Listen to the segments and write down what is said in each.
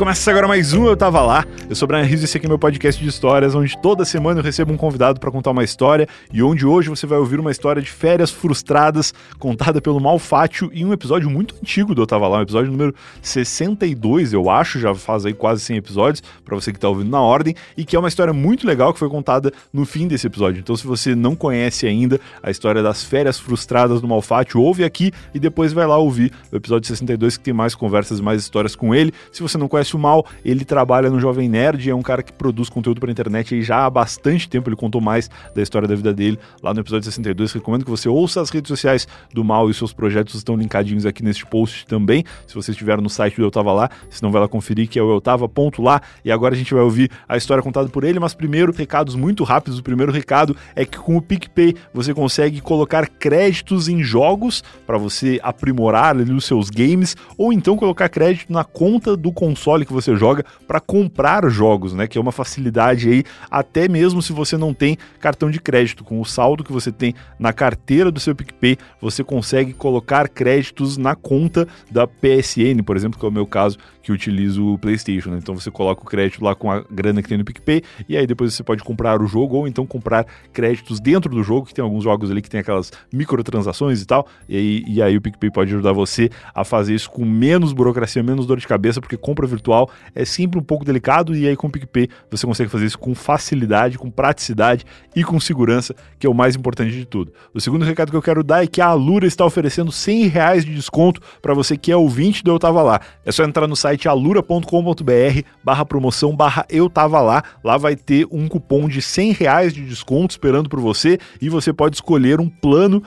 começa agora mais um Eu Tava Lá. Eu sou o Brian Rizzo e esse aqui é meu podcast de histórias, onde toda semana eu recebo um convidado para contar uma história e onde hoje você vai ouvir uma história de férias frustradas contada pelo Malfátio em um episódio muito antigo do Eu Tava Lá, um episódio número 62, eu acho, já faz aí quase 100 episódios, para você que tá ouvindo na ordem, e que é uma história muito legal que foi contada no fim desse episódio. Então, se você não conhece ainda a história das férias frustradas do Malfátio, ouve aqui e depois vai lá ouvir o episódio 62 que tem mais conversas e mais histórias com ele. Se você não conhece conhece o Mal, ele trabalha no Jovem Nerd, é um cara que produz conteúdo para internet aí já há bastante tempo, ele contou mais da história da vida dele lá no episódio 62. Recomendo que você ouça as redes sociais do Mal e seus projetos estão linkadinhos aqui neste post também. Se você estiver no site do Eu Tava Lá, se não vai lá conferir, que é o eutava.lá. E agora a gente vai ouvir a história contada por ele, mas primeiro, recados muito rápidos. O primeiro recado é que com o PicPay você consegue colocar créditos em jogos para você aprimorar ali os seus games, ou então colocar crédito na conta do console console que você joga para comprar jogos, né? Que é uma facilidade aí, até mesmo se você não tem cartão de crédito. Com o saldo que você tem na carteira do seu PicPay, você consegue colocar créditos na conta da PSN, por exemplo, que é o meu caso, que utilizo o PlayStation. Né? Então você coloca o crédito lá com a grana que tem no PicPay e aí depois você pode comprar o jogo ou então comprar créditos dentro do jogo, que tem alguns jogos ali que tem aquelas microtransações e tal. E aí, e aí o PicPay pode ajudar você a fazer isso com menos burocracia, menos dor de cabeça, porque compra virtual é sempre um pouco delicado e aí com o PicPay você consegue fazer isso com facilidade, com praticidade e com segurança, que é o mais importante de tudo. O segundo recado que eu quero dar é que a Alura está oferecendo 100 reais de desconto para você que é ouvinte do Eu Tava Lá. É só entrar no site site alura.com.br barra promoção barra eu tava lá. Lá vai ter um cupom de 100 reais de desconto esperando por você e você pode escolher um plano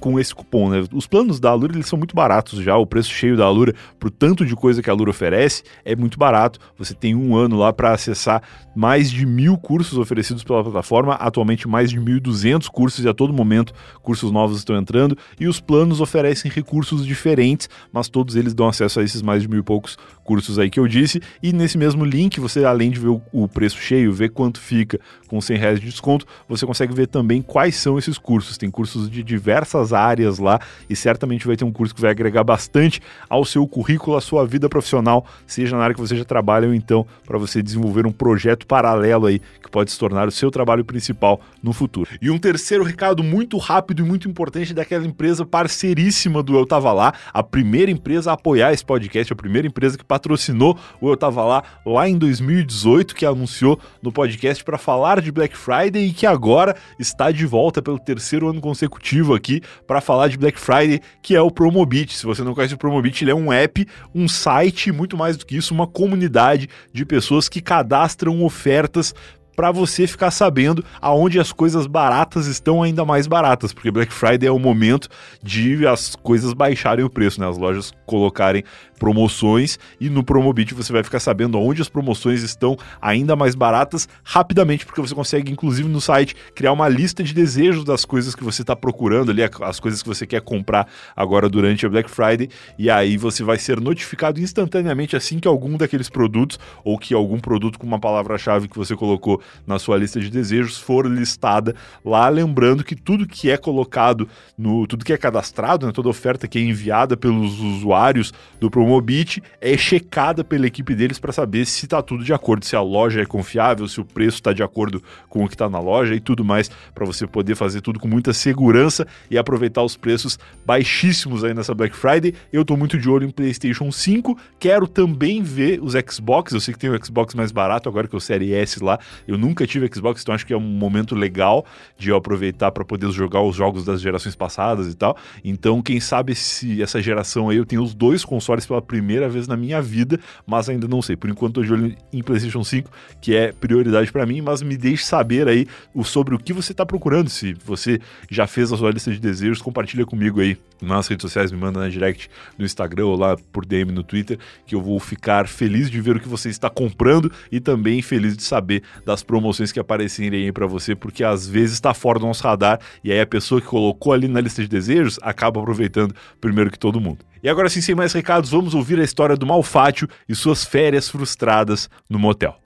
com esse cupom, né? Os planos da Alura eles são muito baratos já, o preço cheio da Alura, pro tanto de coisa que a Alura oferece, é muito barato. Você tem um ano lá para acessar mais de mil cursos oferecidos pela plataforma, atualmente mais de 1.200 cursos e a todo momento cursos novos estão entrando. E os planos oferecem recursos diferentes, mas todos eles dão acesso a esses mais de mil e poucos cursos aí que eu disse. E nesse mesmo link, você além de ver o, o preço cheio, ver quanto fica com 100 reais de desconto, você consegue ver também quais são esses cursos. Tem cursos de diversas áreas lá e certamente vai ter um curso que vai agregar bastante ao seu currículo, à sua vida profissional, seja na área que você já trabalha ou então para você desenvolver um projeto paralelo aí que pode se tornar o seu trabalho principal no futuro. E um terceiro recado muito rápido e muito importante daquela empresa parceiríssima do Eu Tava Lá, a primeira empresa a apoiar esse podcast, a primeira empresa que patrocinou o Eu Tava Lá lá em 2018, que anunciou no podcast para falar de Black Friday e que agora está de volta pelo terceiro ano consecutivo aqui para falar de Black Friday, que é o Promobit. Se você não conhece o Promobit, ele é um app, um site, muito mais do que isso, uma comunidade de pessoas que cadastram ofertas para você ficar sabendo aonde as coisas baratas estão ainda mais baratas, porque Black Friday é o momento de as coisas baixarem o preço, né? As lojas colocarem promoções e no Promobit você vai ficar sabendo onde as promoções estão ainda mais baratas rapidamente, porque você consegue, inclusive no site, criar uma lista de desejos das coisas que você está procurando ali, as coisas que você quer comprar agora durante a Black Friday, e aí você vai ser notificado instantaneamente assim que algum daqueles produtos ou que algum produto com uma palavra-chave que você colocou na sua lista de desejos for listada lá, lembrando que tudo que é colocado no tudo que é cadastrado, né, toda oferta que é enviada pelos usuários do Promobit é checada pela equipe deles para saber se está tudo de acordo, se a loja é confiável, se o preço está de acordo com o que está na loja e tudo mais, para você poder fazer tudo com muita segurança e aproveitar os preços baixíssimos aí nessa Black Friday. Eu estou muito de olho em PlayStation 5, quero também ver os Xbox. Eu sei que tem o Xbox mais barato agora que é o Série S lá. Eu nunca tive Xbox, então acho que é um momento legal de eu aproveitar para poder jogar os jogos das gerações passadas e tal. Então, quem sabe se essa geração aí eu tenho os dois consoles pela primeira vez na minha vida, mas ainda não sei. Por enquanto, tô de olho em PlayStation 5, que é prioridade para mim, mas me deixe saber aí sobre o que você está procurando. Se você já fez a sua lista de desejos, compartilha comigo aí nas redes sociais, me manda na direct no Instagram ou lá por DM no Twitter, que eu vou ficar feliz de ver o que você está comprando e também feliz de saber das promoções que aparecerem aí para você, porque às vezes está fora do nosso radar e aí a pessoa que colocou ali na lista de desejos acaba aproveitando primeiro que todo mundo. E agora sim, sem mais recados, vamos ouvir a história do Malfátio e suas férias frustradas no motel.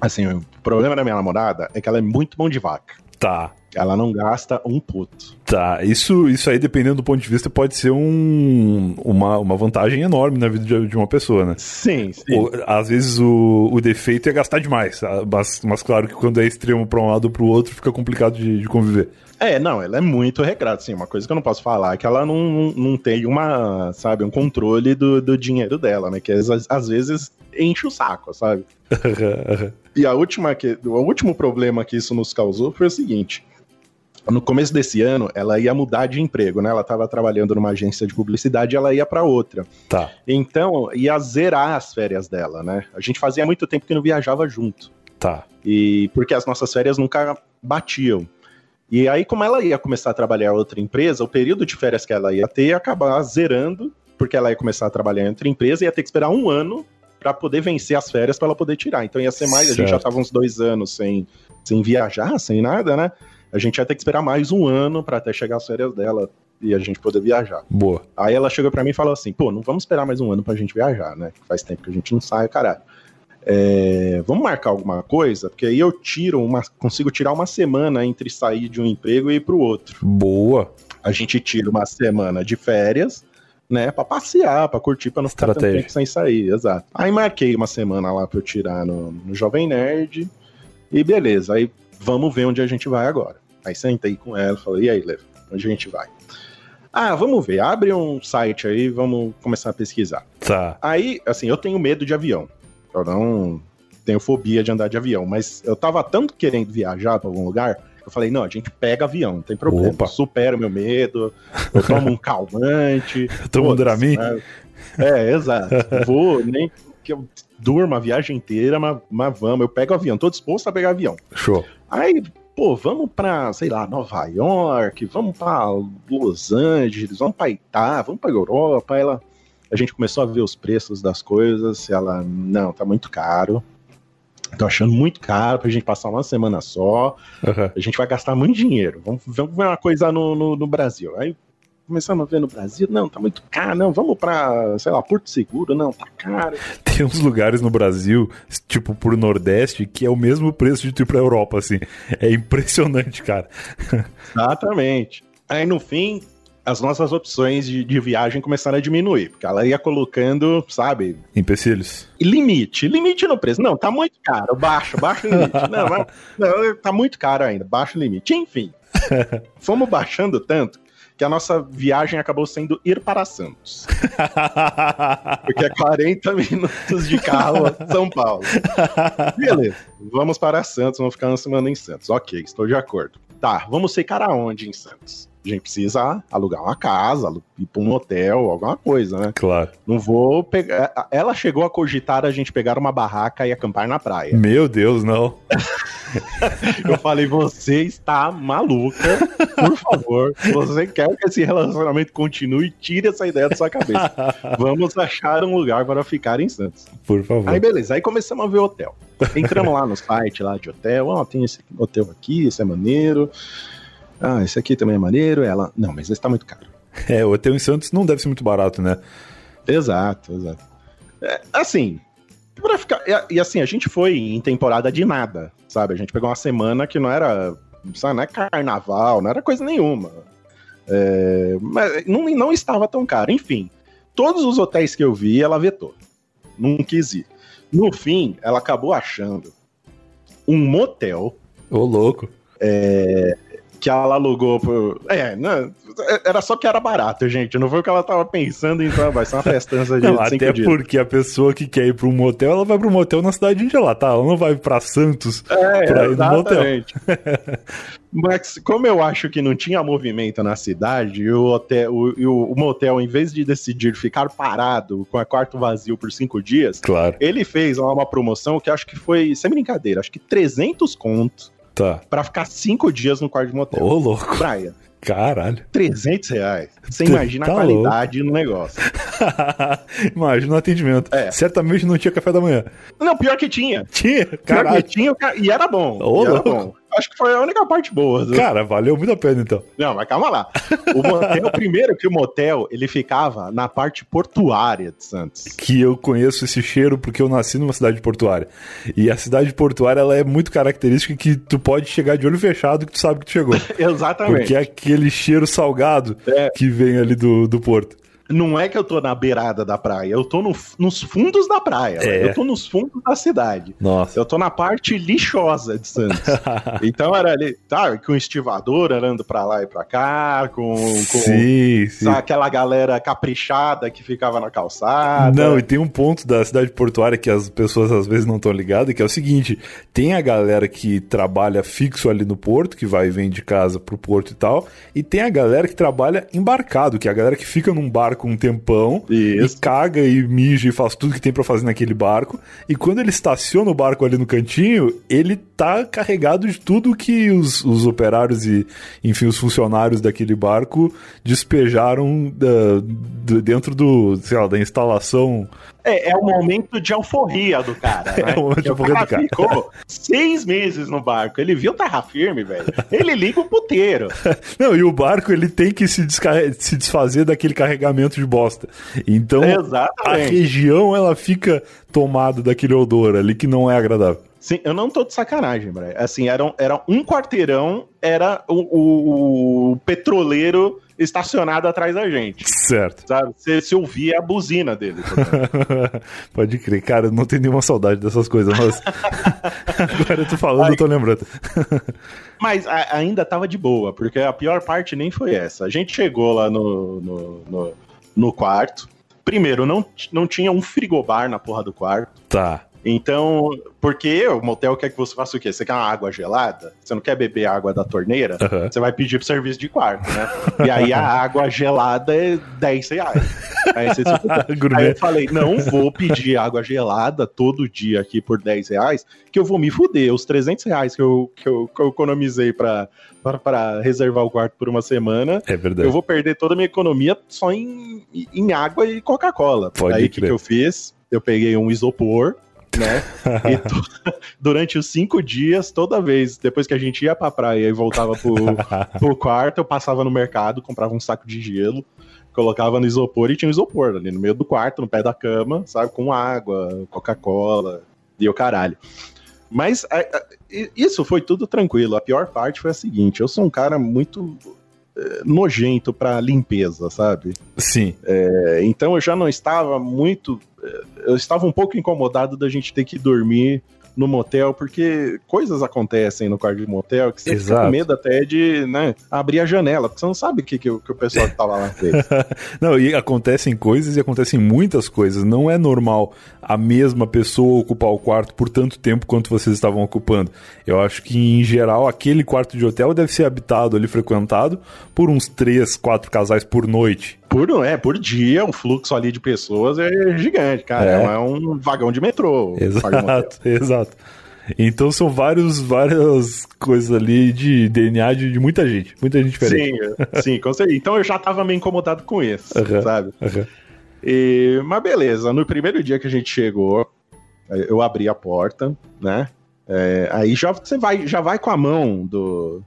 Assim, o problema da minha namorada é que ela é muito mão de vaca. Tá. Ela não gasta um puto. Tá, isso, isso aí, dependendo do ponto de vista, pode ser um, uma, uma vantagem enorme na vida de, de uma pessoa, né? Sim, sim. Ou, às vezes o, o defeito é gastar demais, ah, mas, mas claro que quando é extremo para um lado ou para o outro, fica complicado de, de conviver. É, não, ela é muito regrada, assim, uma coisa que eu não posso falar é que ela não, não tem uma, sabe, um controle do, do dinheiro dela, né, que às, às vezes enche o saco, sabe? e a última que, o último problema que isso nos causou foi o seguinte, no começo desse ano, ela ia mudar de emprego, né? Ela estava trabalhando numa agência de publicidade, ela ia para outra. Tá. Então, ia zerar as férias dela, né? A gente fazia muito tempo que não viajava junto. Tá. E porque as nossas férias nunca batiam. E aí, como ela ia começar a trabalhar em outra empresa, o período de férias que ela ia ter ia acabar zerando, porque ela ia começar a trabalhar em outra empresa e ia ter que esperar um ano para poder vencer as férias para ela poder tirar. Então ia ser mais, certo. a gente já tava uns dois anos sem, sem viajar, sem nada, né? a gente ia ter que esperar mais um ano para até chegar as férias dela e a gente poder viajar. Boa. Aí ela chegou para mim e falou assim: pô, não vamos esperar mais um ano pra gente viajar, né? Faz tempo que a gente não sai, caralho. É, vamos marcar alguma coisa, porque aí eu tiro uma, consigo tirar uma semana entre sair de um emprego e ir pro outro. Boa. A gente tira uma semana de férias, né, para passear, para curtir, para não ficar tanto tempo sem sair, exato. Aí marquei uma semana lá para eu tirar no, no Jovem Nerd e beleza. Aí vamos ver onde a gente vai agora. Aí sentei com ela, falei, e aí, Lev, onde a gente vai? Ah, vamos ver, abre um site aí, vamos começar a pesquisar. Tá. Aí, assim, eu tenho medo de avião. Eu não tenho fobia de andar de avião, mas eu tava tanto querendo viajar para algum lugar, eu falei, não, a gente pega avião, não tem problema. Opa. Supera o meu medo, eu tomo um calmante. Toma um Dramin? Né? É, exato. Vou, nem que eu durma a viagem inteira, mas, mas vamos, eu pego avião, tô disposto a pegar avião. Show. Aí pô, vamos pra, sei lá, Nova York, vamos pra Los Angeles, vamos pra Itália, vamos pra Europa. Ela, a gente começou a ver os preços das coisas, ela, não, tá muito caro. Tô achando muito caro pra gente passar uma semana só. Uhum. A gente vai gastar muito dinheiro. Vamos, vamos ver uma coisa no, no, no Brasil. Aí começamos a ver no Brasil, não, tá muito caro, não, vamos pra, sei lá, Porto Seguro, não, tá caro. Tem uns lugares no Brasil, tipo pro Nordeste, que é o mesmo preço de tu ir pra Europa, assim. É impressionante, cara. Exatamente. Aí no fim, as nossas opções de, de, viagem começaram a diminuir, porque ela ia colocando, sabe? Empecilhos. Limite, limite no preço. Não, tá muito caro, baixo, baixo limite. não, mas, não, tá muito caro ainda, baixo limite. Enfim, fomos baixando tanto que a nossa viagem acabou sendo ir para Santos. Porque é 40 minutos de carro a São Paulo. Beleza, vamos para Santos, vamos ficar uma semana em Santos. Ok, estou de acordo. Tá, vamos ficar aonde em Santos? A gente precisa alugar uma casa, ir para um hotel, alguma coisa, né? Claro. Não vou pegar. Ela chegou a cogitar a gente pegar uma barraca e acampar na praia. Meu Deus, não. Eu falei, você está maluca, por favor. Você quer que esse relacionamento continue, tire essa ideia da sua cabeça. Vamos achar um lugar para ficar em Santos. Por favor. Aí beleza, aí começamos a ver hotel. Entramos lá no site lá de hotel, ó, oh, tem esse hotel aqui, esse é maneiro. Ah, esse aqui também é maneiro. Ela, não, mas esse tá muito caro. É, o hotel em Santos não deve ser muito barato, né? Exato, exato. É, assim, pra ficar. E, e, assim, a gente foi em temporada de nada, sabe? A gente pegou uma semana que não era. Sabe, não é carnaval, não era coisa nenhuma. É, mas não, não estava tão caro. Enfim, todos os hotéis que eu vi, ela vetou. Não quis ir. No fim, ela acabou achando um motel. Ô, louco. É, que ela alugou por. É, não, era só que era barato, gente. Não foi o que ela tava pensando, então vai ser uma festança de não, Até dias. porque a pessoa que quer ir pra um motel, ela vai pro motel na cidade onde ela tá. Ela não vai pra Santos é, pra ir no motel. Mas como eu acho que não tinha movimento na cidade, e o, hotel, o, o, motel, em vez de decidir ficar parado com a quarto vazio por cinco dias, claro. ele fez uma promoção que acho que foi, sem brincadeira, acho que 300 contos Tá. Pra ficar cinco dias no quarto de motel. Ô, louco. Praia. Caralho. 300 reais. Você imagina tá a qualidade louco. no negócio. imagina o atendimento. É. Certamente não tinha café da manhã. Não, pior que tinha. Tinha? Caralho. Pior que tinha e era bom. Ô, e era bom. acho que foi a única parte boa. Né? Cara, valeu muito a pena então. Não, mas calma lá. O motel, primeiro que o motel, ele ficava na parte portuária de Santos. Que eu conheço esse cheiro porque eu nasci numa cidade portuária. E a cidade portuária, ela é muito característica que tu pode chegar de olho fechado que tu sabe que tu chegou. Exatamente. Porque é aquele cheiro salgado é. que vem ali do, do porto não é que eu tô na beirada da praia, eu tô no, nos fundos da praia. É. Eu tô nos fundos da cidade. Nossa. Eu tô na parte lixosa de Santos. então era ali, tá, com estivador andando pra lá e pra cá, com, com sim, sim. Aquela galera caprichada que ficava na calçada. Não, e tem um ponto da cidade portuária que as pessoas às vezes não estão ligadas, que é o seguinte: tem a galera que trabalha fixo ali no porto, que vai e vem de casa pro porto e tal, e tem a galera que trabalha embarcado, que é a galera que fica num barco barco um tempão Isso. e caga e mija e faz tudo que tem para fazer naquele barco. E quando ele estaciona o barco ali no cantinho, ele tá carregado de tudo que os, os operários e, enfim, os funcionários daquele barco despejaram da, do, dentro do, sei lá, da instalação é, é o momento de alforria do cara. Né? É o momento de alforria do cara. ficou seis meses no barco. Ele viu terra firme, velho. Ele liga o puteiro. Não, e o barco ele tem que se, se desfazer daquele carregamento de bosta. Então Exatamente. a região ela fica tomada daquele odor ali que não é agradável. Sim, eu não tô de sacanagem, Brian. Assim, era, era um quarteirão, era o, o, petroleiro estacionado atrás da gente. Certo. Sabe? Você, você ouvia a buzina dele. Pode crer. Cara, não tenho nenhuma saudade dessas coisas, mas. Agora eu tô falando, Aí... eu tô lembrando. mas a, ainda tava de boa, porque a pior parte nem foi essa. A gente chegou lá no, no, no, no quarto. Primeiro, não, não tinha um frigobar na porra do quarto. Tá. Então, porque o motel quer que você faça o quê? Você quer uma água gelada? Você não quer beber água da torneira? Uhum. Você vai pedir pro serviço de quarto, né? e aí a água gelada é 10 reais. Aí, você, aí eu falei, não vou pedir água gelada todo dia aqui por 10 reais, que eu vou me fuder. Os 300 reais que eu, que eu, que eu economizei pra, para reservar o quarto por uma semana. É verdade. Eu vou perder toda a minha economia só em, em água e Coca-Cola. Aí o que, que eu fiz? Eu peguei um isopor, né? e durante os cinco dias, toda vez, depois que a gente ia pra praia e voltava pro, pro quarto, eu passava no mercado, comprava um saco de gelo, colocava no isopor e tinha um isopor ali no meio do quarto, no pé da cama, sabe? Com água, Coca-Cola e o caralho. Mas a, a, isso foi tudo tranquilo. A pior parte foi a seguinte: eu sou um cara muito é, nojento para limpeza, sabe? Sim. É, então eu já não estava muito. Eu estava um pouco incomodado da gente ter que dormir no motel, porque coisas acontecem no quarto de motel que você Exato. fica com medo até de né, abrir a janela, porque você não sabe o que, que, que o pessoal que tava lá fez. não, e acontecem coisas e acontecem muitas coisas. Não é normal a mesma pessoa ocupar o quarto por tanto tempo quanto vocês estavam ocupando. Eu acho que, em geral, aquele quarto de hotel deve ser habitado ali, frequentado, por uns três, quatro casais por noite. Por, é, por dia, o fluxo ali de pessoas é gigante, cara. É, é um vagão de metrô. Exato, exato. Então são vários, várias coisas ali de DNA de, de muita gente, muita gente diferente. Sim, sim, com certeza. Então eu já tava meio incomodado com isso, uhum, sabe? Uhum. E, mas beleza, no primeiro dia que a gente chegou, eu abri a porta, né? É, aí já você vai, já vai com a mão do,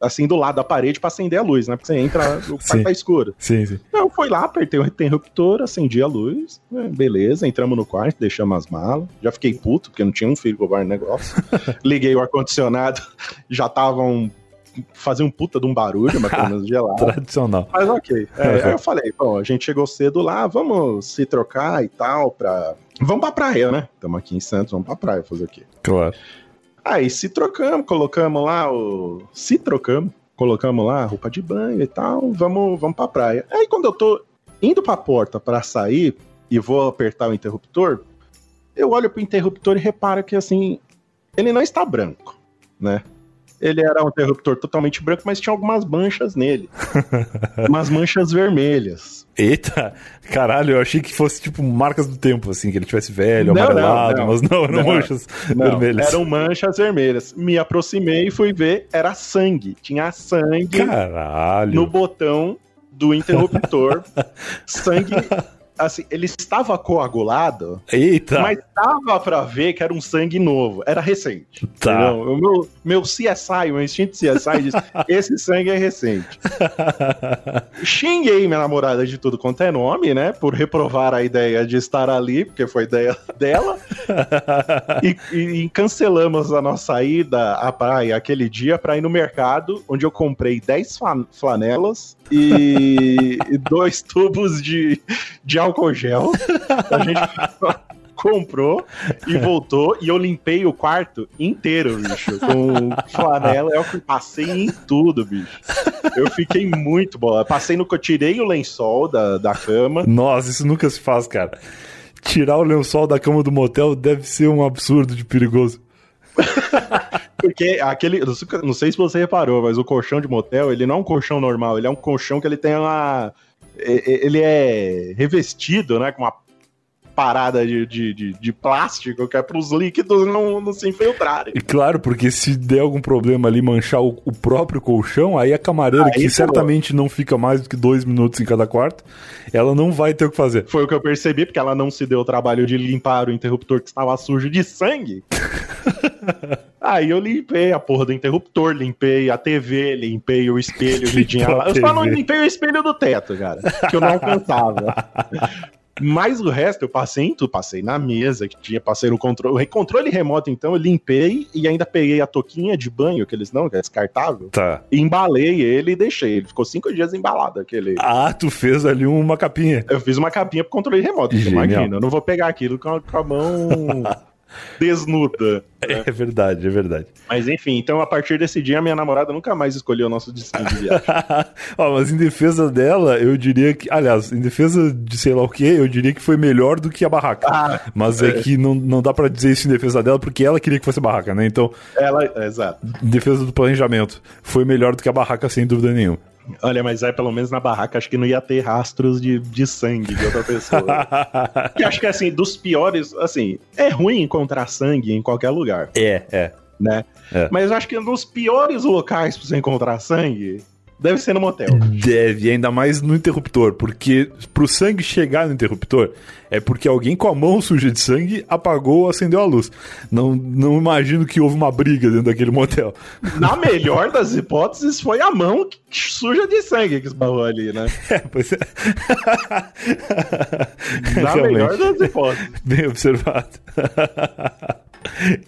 assim, do lado da parede para acender a luz, né? Porque você entra, o quarto tá escuro. Sim, sim. Então, eu fui lá, apertei o interruptor, acendi a luz, né? beleza, entramos no quarto, deixamos as malas. Já fiquei puto, porque não tinha um frigobar no negócio. Liguei o ar-condicionado, já estavam fazer um puta de um barulho, mas pelo menos gelado. Tradicional. Mas ok. É, aí eu falei, bom, a gente chegou cedo lá, vamos se trocar e tal, pra. Vamos pra praia, né? Estamos aqui em Santos, vamos pra praia fazer o quê? Claro. Aí se trocamos, colocamos lá o. Se trocamos, colocamos lá a roupa de banho e tal, vamos, vamos pra praia. Aí quando eu tô indo pra porta para sair e vou apertar o interruptor, eu olho pro interruptor e reparo que assim, ele não está branco, né? Ele era um interruptor totalmente branco, mas tinha algumas manchas nele. umas manchas vermelhas. Eita, caralho, eu achei que fosse tipo marcas do tempo, assim, que ele tivesse velho, não, amarelado, não, não, mas não, eram não, manchas vermelhas. Eram manchas vermelhas. Me aproximei e fui ver, era sangue. Tinha sangue caralho. no botão do interruptor. sangue assim, ele estava coagulado, Eita! mas dava pra ver que era um sangue novo, era recente. Tá. entendeu? O meu, meu CSI, meu instinto CSI diz, esse sangue é recente. Xinguei minha namorada de tudo quanto é nome, né, por reprovar a ideia de estar ali, porque foi ideia dela, e, e- cancelamos a nossa ida à praia aquele dia pra ir no mercado, onde eu comprei 10 flan- flanelas e, e dois tubos de, de álcool gel. A gente comprou e voltou e eu limpei o quarto inteiro, bicho, com flanela. Eu passei em tudo, bicho. Eu fiquei muito boa. Passei no que eu tirei o lençol da, da cama. Nossa, isso nunca se faz, cara. Tirar o lençol da cama do motel deve ser um absurdo de perigoso. Porque aquele. não sei- se você reparou, mas o colchão de motel, ele não é um colchão normal, ele é um colchão que ele tem uma. Ele é revestido, né? Com uma parada de, de, de, de plástico que é para os líquidos não, não se infiltrarem. E claro, porque se der algum problema ali manchar o, o próprio colchão, aí a camareira, Aí que certamente não fica mais do que dois minutos em cada quarto, ela não vai ter o que fazer. Foi o que eu percebi, porque ela não se deu o trabalho de limpar o interruptor que estava sujo de sangue. Aí eu limpei a porra do interruptor, limpei a TV, limpei o espelho que tinha lá. Eu só não limpei o espelho do teto, cara, que eu não alcançava. Mas o resto eu passei em tudo, passei na mesa que tinha, passei no controle, controle remoto então, eu limpei e ainda peguei a toquinha de banho, que eles não, que é descartável, Tá. embalei ele e deixei. Ele ficou cinco dias embalado, aquele... Ah, tu fez ali uma capinha. Eu fiz uma capinha pro controle remoto, imagina, eu não vou pegar aquilo com a, com a mão desnuda. É verdade, é verdade. Mas enfim, então a partir desse dia, minha namorada nunca mais escolheu o nosso destino de viagem. Ó, mas em defesa dela, eu diria que. Aliás, em defesa de sei lá o que, eu diria que foi melhor do que a barraca. Ah, mas é, que não, não dá pra dizer isso em defesa dela, porque ela queria que fosse barraca, né? Então, ela, exato. em defesa do planejamento, foi melhor do que a barraca, sem dúvida nenhuma. Olha, mas é pelo menos na barraca, acho que não ia ter rastros de, de sangue de outra pessoa. Porque acho que assim, dos piores, assim, é ruim encontrar sangue em qualquer lugar, é, é. né? É. Mas acho que nos piores locais pra você encontrar sangue, deve ser no motel. Deve, ainda mais no interruptor, porque pro sangue chegar no interruptor é porque alguém com a mão suja de sangue apagou ou acendeu a luz. Não, não imagino que houve uma briga dentro daquele motel. Na melhor das hipóteses, foi a mão suja de sangue que esbarrou ali, né? É, pois é. Na Realmente. melhor das hipóteses. Bem observado.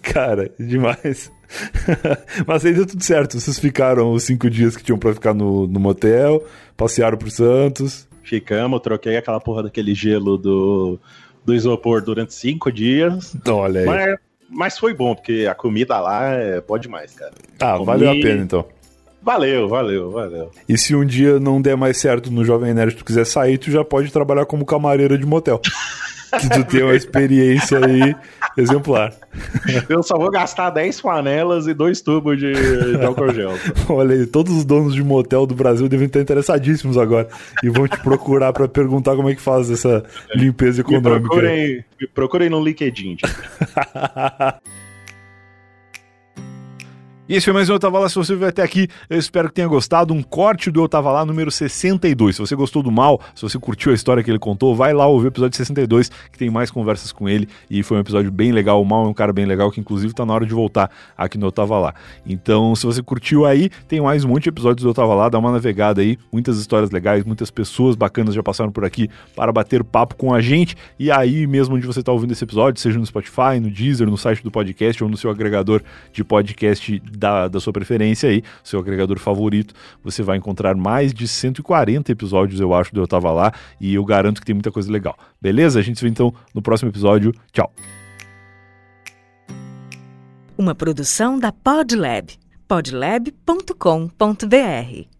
Cara, demais. Mas aí deu tudo certo. Vocês ficaram os cinco dias que tinham pra ficar no, no motel, passearam pro Santos. Ficamos, troquei aquela porra daquele gelo do, do isopor durante cinco dias. Olha aí. Mas, mas foi bom, porque a comida lá é boa demais, cara. ah, comi- valeu a pena então. Valeu, valeu, valeu. E se um dia não der mais certo no Jovem Nerd, tu quiser sair, tu já pode trabalhar como camareira de motel. que tu tem uma experiência aí exemplar. Eu só vou gastar 10 panelas e dois tubos de, de álcool gel. Olha aí, todos os donos de motel do Brasil devem estar interessadíssimos agora e vão te procurar pra perguntar como é que faz essa limpeza Me econômica. procurem, me procurem no LinkedIn. E esse foi mais um Eu Tava Lá. Se você veio até aqui, eu espero que tenha gostado. Um corte do Eu Tava Lá, número 62. Se você gostou do mal, se você curtiu a história que ele contou, vai lá ouvir o episódio 62, que tem mais conversas com ele. E foi um episódio bem legal. O mal é um cara bem legal, que inclusive tá na hora de voltar aqui no Eu Tava Lá. Então, se você curtiu aí, tem mais um monte de episódios do Eu Tava Lá. Dá uma navegada aí. Muitas histórias legais, muitas pessoas bacanas já passaram por aqui para bater papo com a gente. E aí, mesmo onde você tá ouvindo esse episódio, seja no Spotify, no Deezer, no site do podcast ou no seu agregador de podcast da, da sua preferência aí, seu agregador favorito, você vai encontrar mais de 140 episódios, eu acho, do Eu Tava Lá, e eu garanto que tem muita coisa legal. Beleza? A gente se vê então no próximo episódio. Tchau! Uma produção da Podlab. podlab.com.br